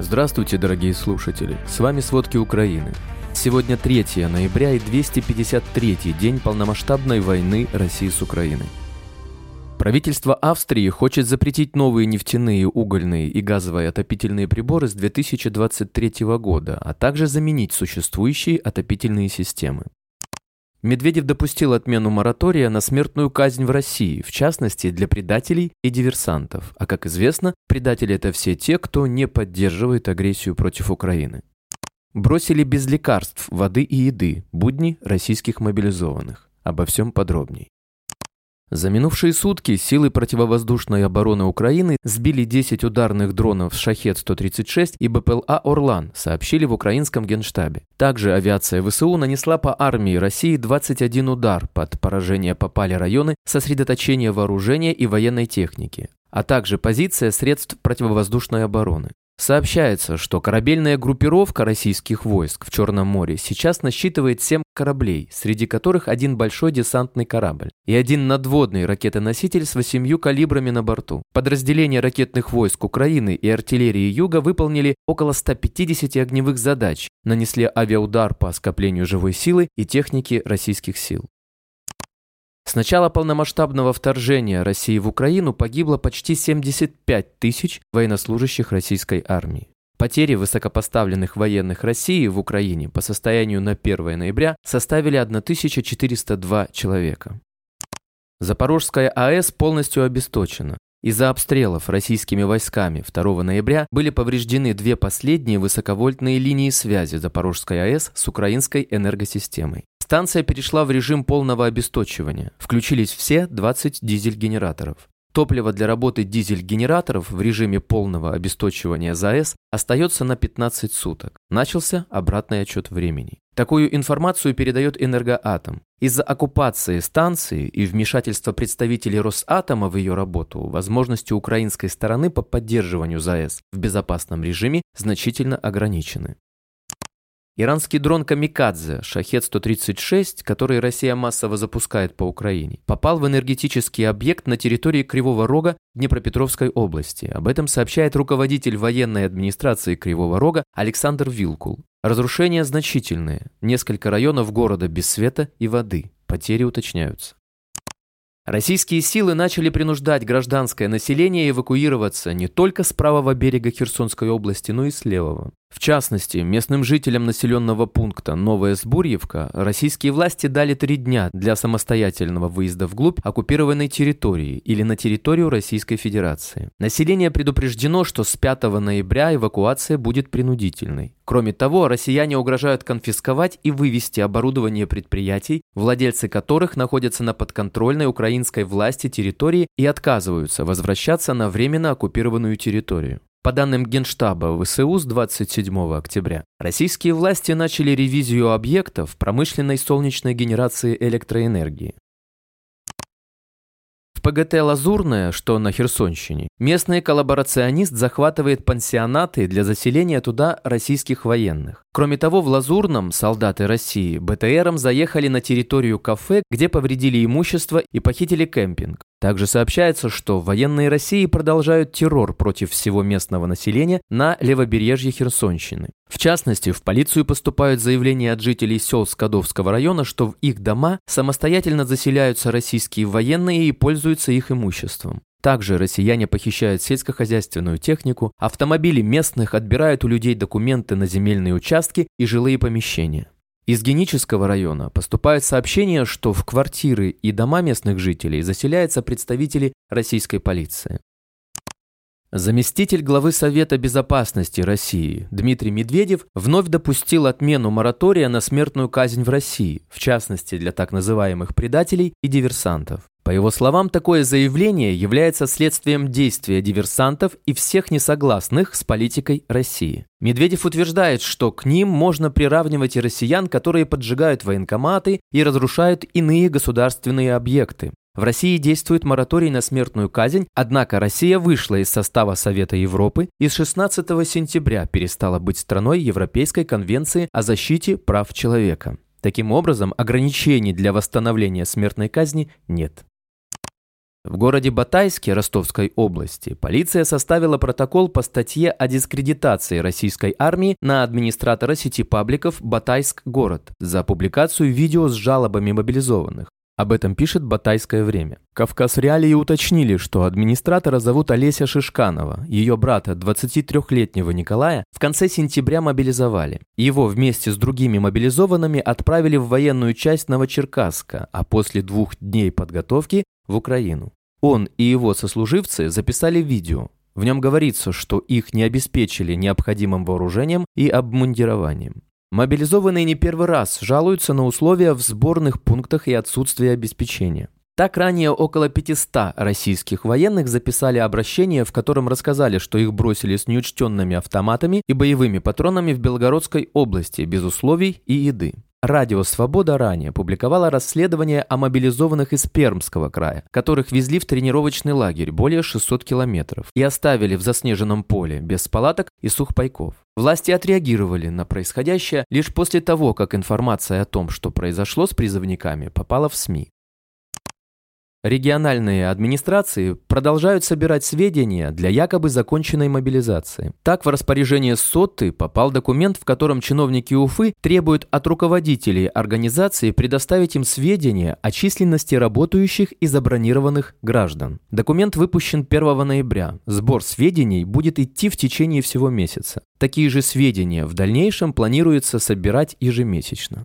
Здравствуйте, дорогие слушатели! С вами «Сводки Украины». Сегодня 3 ноября и 253 день полномасштабной войны России с Украиной. Правительство Австрии хочет запретить новые нефтяные, угольные и газовые отопительные приборы с 2023 года, а также заменить существующие отопительные системы. Медведев допустил отмену моратория на смертную казнь в России, в частности для предателей и диверсантов. А как известно, предатели это все те, кто не поддерживает агрессию против Украины. Бросили без лекарств, воды и еды будни российских мобилизованных. Обо всем подробней. За минувшие сутки силы противовоздушной обороны Украины сбили 10 ударных дронов «Шахет-136» и БПЛА «Орлан», сообщили в украинском генштабе. Также авиация ВСУ нанесла по армии России 21 удар. Под поражение попали районы сосредоточения вооружения и военной техники а также позиция средств противовоздушной обороны. Сообщается, что корабельная группировка российских войск в Черном море сейчас насчитывает 7 кораблей, среди которых один большой десантный корабль и один надводный ракетоноситель с восемью калибрами на борту. Подразделения ракетных войск Украины и артиллерии Юга выполнили около 150 огневых задач, нанесли авиаудар по скоплению живой силы и техники российских сил. С начала полномасштабного вторжения России в Украину погибло почти 75 тысяч военнослужащих российской армии. Потери высокопоставленных военных России в Украине по состоянию на 1 ноября составили 1402 человека. Запорожская АЭС полностью обесточена. Из-за обстрелов российскими войсками 2 ноября были повреждены две последние высоковольтные линии связи Запорожской АЭС с украинской энергосистемой. Станция перешла в режим полного обесточивания. Включились все 20 дизель-генераторов. Топливо для работы дизель-генераторов в режиме полного обесточивания ЗАЭС остается на 15 суток. Начался обратный отчет времени. Такую информацию передает Энергоатом. Из-за оккупации станции и вмешательства представителей Росатома в ее работу, возможности украинской стороны по поддерживанию ЗАЭС в безопасном режиме значительно ограничены. Иранский дрон «Камикадзе» «Шахет-136», который Россия массово запускает по Украине, попал в энергетический объект на территории Кривого Рога Днепропетровской области. Об этом сообщает руководитель военной администрации Кривого Рога Александр Вилкул. Разрушения значительные. Несколько районов города без света и воды. Потери уточняются. Российские силы начали принуждать гражданское население эвакуироваться не только с правого берега Херсонской области, но и с левого. В частности, местным жителям населенного пункта Новая Сбурьевка российские власти дали три дня для самостоятельного выезда вглубь оккупированной территории или на территорию Российской Федерации. Население предупреждено, что с 5 ноября эвакуация будет принудительной. Кроме того, россияне угрожают конфисковать и вывести оборудование предприятий, владельцы которых находятся на подконтрольной украинской власти территории и отказываются возвращаться на временно оккупированную территорию. По данным Генштаба ВСУ с 27 октября, российские власти начали ревизию объектов промышленной солнечной генерации электроэнергии. ПГТ «Лазурная», что на Херсонщине, местный коллаборационист захватывает пансионаты для заселения туда российских военных. Кроме того, в Лазурном солдаты России БТРом заехали на территорию кафе, где повредили имущество и похитили кемпинг. Также сообщается, что военные России продолжают террор против всего местного населения на левобережье Херсонщины. В частности, в полицию поступают заявления от жителей сел Скадовского района, что в их дома самостоятельно заселяются российские военные и пользуются их имуществом. Также россияне похищают сельскохозяйственную технику, автомобили местных, отбирают у людей документы на земельные участки и жилые помещения. Из Генического района поступают сообщения, что в квартиры и дома местных жителей заселяются представители российской полиции. Заместитель главы Совета безопасности России Дмитрий Медведев вновь допустил отмену моратория на смертную казнь в России, в частности для так называемых предателей и диверсантов. По его словам, такое заявление является следствием действия диверсантов и всех несогласных с политикой России. Медведев утверждает, что к ним можно приравнивать и россиян, которые поджигают военкоматы и разрушают иные государственные объекты. В России действует мораторий на смертную казнь, однако Россия вышла из состава Совета Европы и с 16 сентября перестала быть страной Европейской конвенции о защите прав человека. Таким образом, ограничений для восстановления смертной казни нет. В городе Батайске Ростовской области полиция составила протокол по статье о дискредитации российской армии на администратора сети пабликов «Батайск город» за публикацию видео с жалобами мобилизованных. Об этом пишет «Батайское время». Кавказ Реалии уточнили, что администратора зовут Олеся Шишканова. Ее брата, 23-летнего Николая, в конце сентября мобилизовали. Его вместе с другими мобилизованными отправили в военную часть Новочеркасска, а после двух дней подготовки в Украину. Он и его сослуживцы записали видео. В нем говорится, что их не обеспечили необходимым вооружением и обмундированием. Мобилизованные не первый раз жалуются на условия в сборных пунктах и отсутствие обеспечения. Так ранее около 500 российских военных записали обращение, в котором рассказали, что их бросили с неучтенными автоматами и боевыми патронами в Белгородской области без условий и еды. Радио «Свобода» ранее публиковало расследование о мобилизованных из Пермского края, которых везли в тренировочный лагерь более 600 километров и оставили в заснеженном поле без палаток и сухпайков. Власти отреагировали на происходящее лишь после того, как информация о том, что произошло с призывниками, попала в СМИ. Региональные администрации продолжают собирать сведения для якобы законченной мобилизации. Так, в распоряжение СОТы попал документ, в котором чиновники Уфы требуют от руководителей организации предоставить им сведения о численности работающих и забронированных граждан. Документ выпущен 1 ноября. Сбор сведений будет идти в течение всего месяца. Такие же сведения в дальнейшем планируется собирать ежемесячно.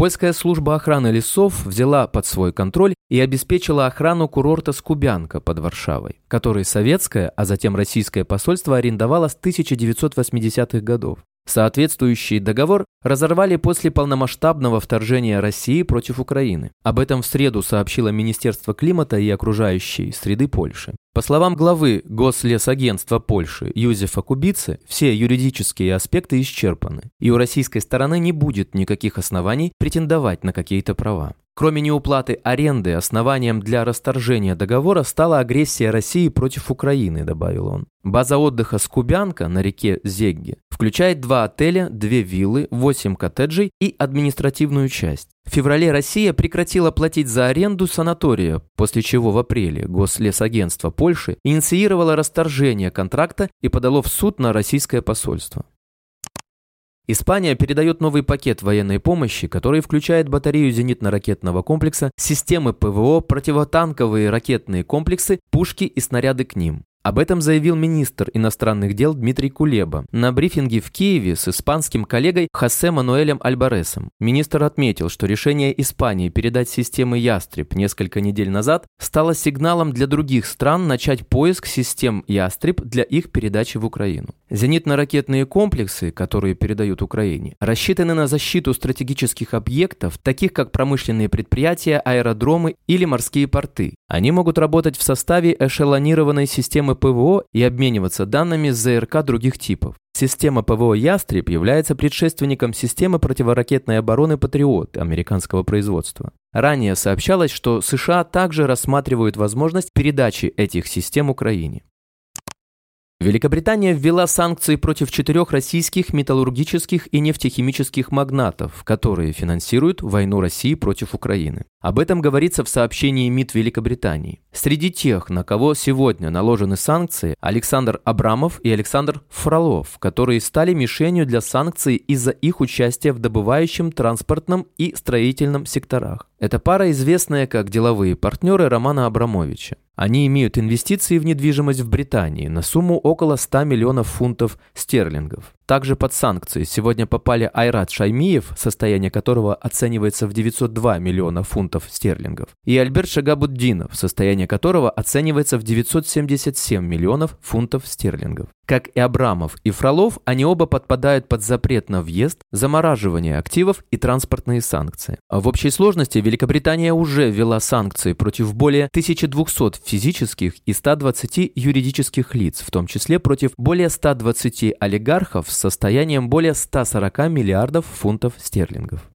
Польская служба охраны лесов взяла под свой контроль и обеспечила охрану курорта Скубянка под Варшавой, который советское, а затем российское посольство арендовало с 1980-х годов. Соответствующий договор разорвали после полномасштабного вторжения России против Украины. Об этом в среду сообщило Министерство климата и окружающей среды Польши. По словам главы Гослесагентства Польши Юзефа Кубицы, все юридические аспекты исчерпаны, и у российской стороны не будет никаких оснований претендовать на какие-то права. Кроме неуплаты аренды, основанием для расторжения договора стала агрессия России против Украины, добавил он. База отдыха Скубянка на реке Зегге включает два отеля, две виллы, восемь коттеджей и административную часть. В феврале Россия прекратила платить за аренду санатория, после чего в апреле Гослесагентство Польши инициировало расторжение контракта и подало в суд на российское посольство. Испания передает новый пакет военной помощи, который включает батарею зенитно-ракетного комплекса, системы ПВО, противотанковые ракетные комплексы, пушки и снаряды к ним. Об этом заявил министр иностранных дел Дмитрий Кулеба на брифинге в Киеве с испанским коллегой Хосе Мануэлем Альбаресом. Министр отметил, что решение Испании передать системы «Ястреб» несколько недель назад стало сигналом для других стран начать поиск систем «Ястреб» для их передачи в Украину. Зенитно-ракетные комплексы, которые передают Украине, рассчитаны на защиту стратегических объектов, таких как промышленные предприятия, аэродромы или морские порты. Они могут работать в составе эшелонированной системы системы ПВО и обмениваться данными с ЗРК других типов. Система ПВО «Ястреб» является предшественником системы противоракетной обороны «Патриот» американского производства. Ранее сообщалось, что США также рассматривают возможность передачи этих систем Украине. Великобритания ввела санкции против четырех российских металлургических и нефтехимических магнатов, которые финансируют войну России против Украины. Об этом говорится в сообщении МИД Великобритании. Среди тех, на кого сегодня наложены санкции, Александр Абрамов и Александр Фролов, которые стали мишенью для санкций из-за их участия в добывающем, транспортном и строительном секторах. Эта пара известная как деловые партнеры Романа Абрамовича. Они имеют инвестиции в недвижимость в Британии на сумму около 100 миллионов фунтов стерлингов. Также под санкции сегодня попали Айрат Шаймиев, состояние которого оценивается в 902 миллиона фунтов стерлингов, и Альберт Шагабуддинов, состояние которого оценивается в 977 миллионов фунтов стерлингов. Как и Абрамов и Фролов, они оба подпадают под запрет на въезд, замораживание активов и транспортные санкции. В общей сложности Великобритания уже ввела санкции против более 1200 физических и 120 юридических лиц, в том числе против более 120 олигархов с состоянием более 140 миллиардов фунтов стерлингов.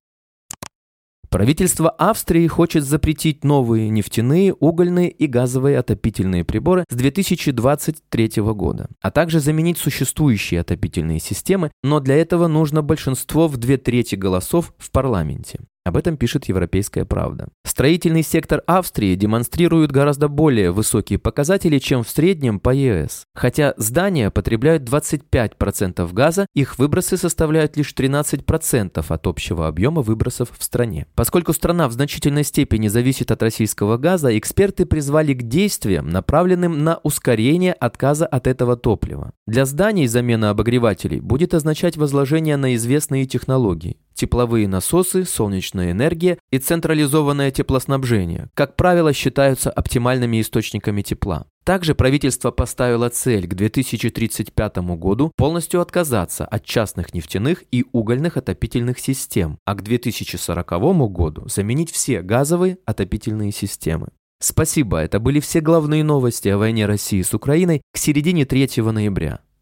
Правительство Австрии хочет запретить новые нефтяные, угольные и газовые отопительные приборы с 2023 года, а также заменить существующие отопительные системы, но для этого нужно большинство в две трети голосов в парламенте. Об этом пишет «Европейская правда». Строительный сектор Австрии демонстрирует гораздо более высокие показатели, чем в среднем по ЕС. Хотя здания потребляют 25% газа, их выбросы составляют лишь 13% от общего объема выбросов в стране. Поскольку страна в значительной степени зависит от российского газа, эксперты призвали к действиям, направленным на ускорение отказа от этого топлива. Для зданий замена обогревателей будет означать возложение на известные технологии тепловые насосы, солнечная энергия и централизованное теплоснабжение, как правило, считаются оптимальными источниками тепла. Также правительство поставило цель к 2035 году полностью отказаться от частных нефтяных и угольных отопительных систем, а к 2040 году заменить все газовые отопительные системы. Спасибо, это были все главные новости о войне России с Украиной к середине 3 ноября.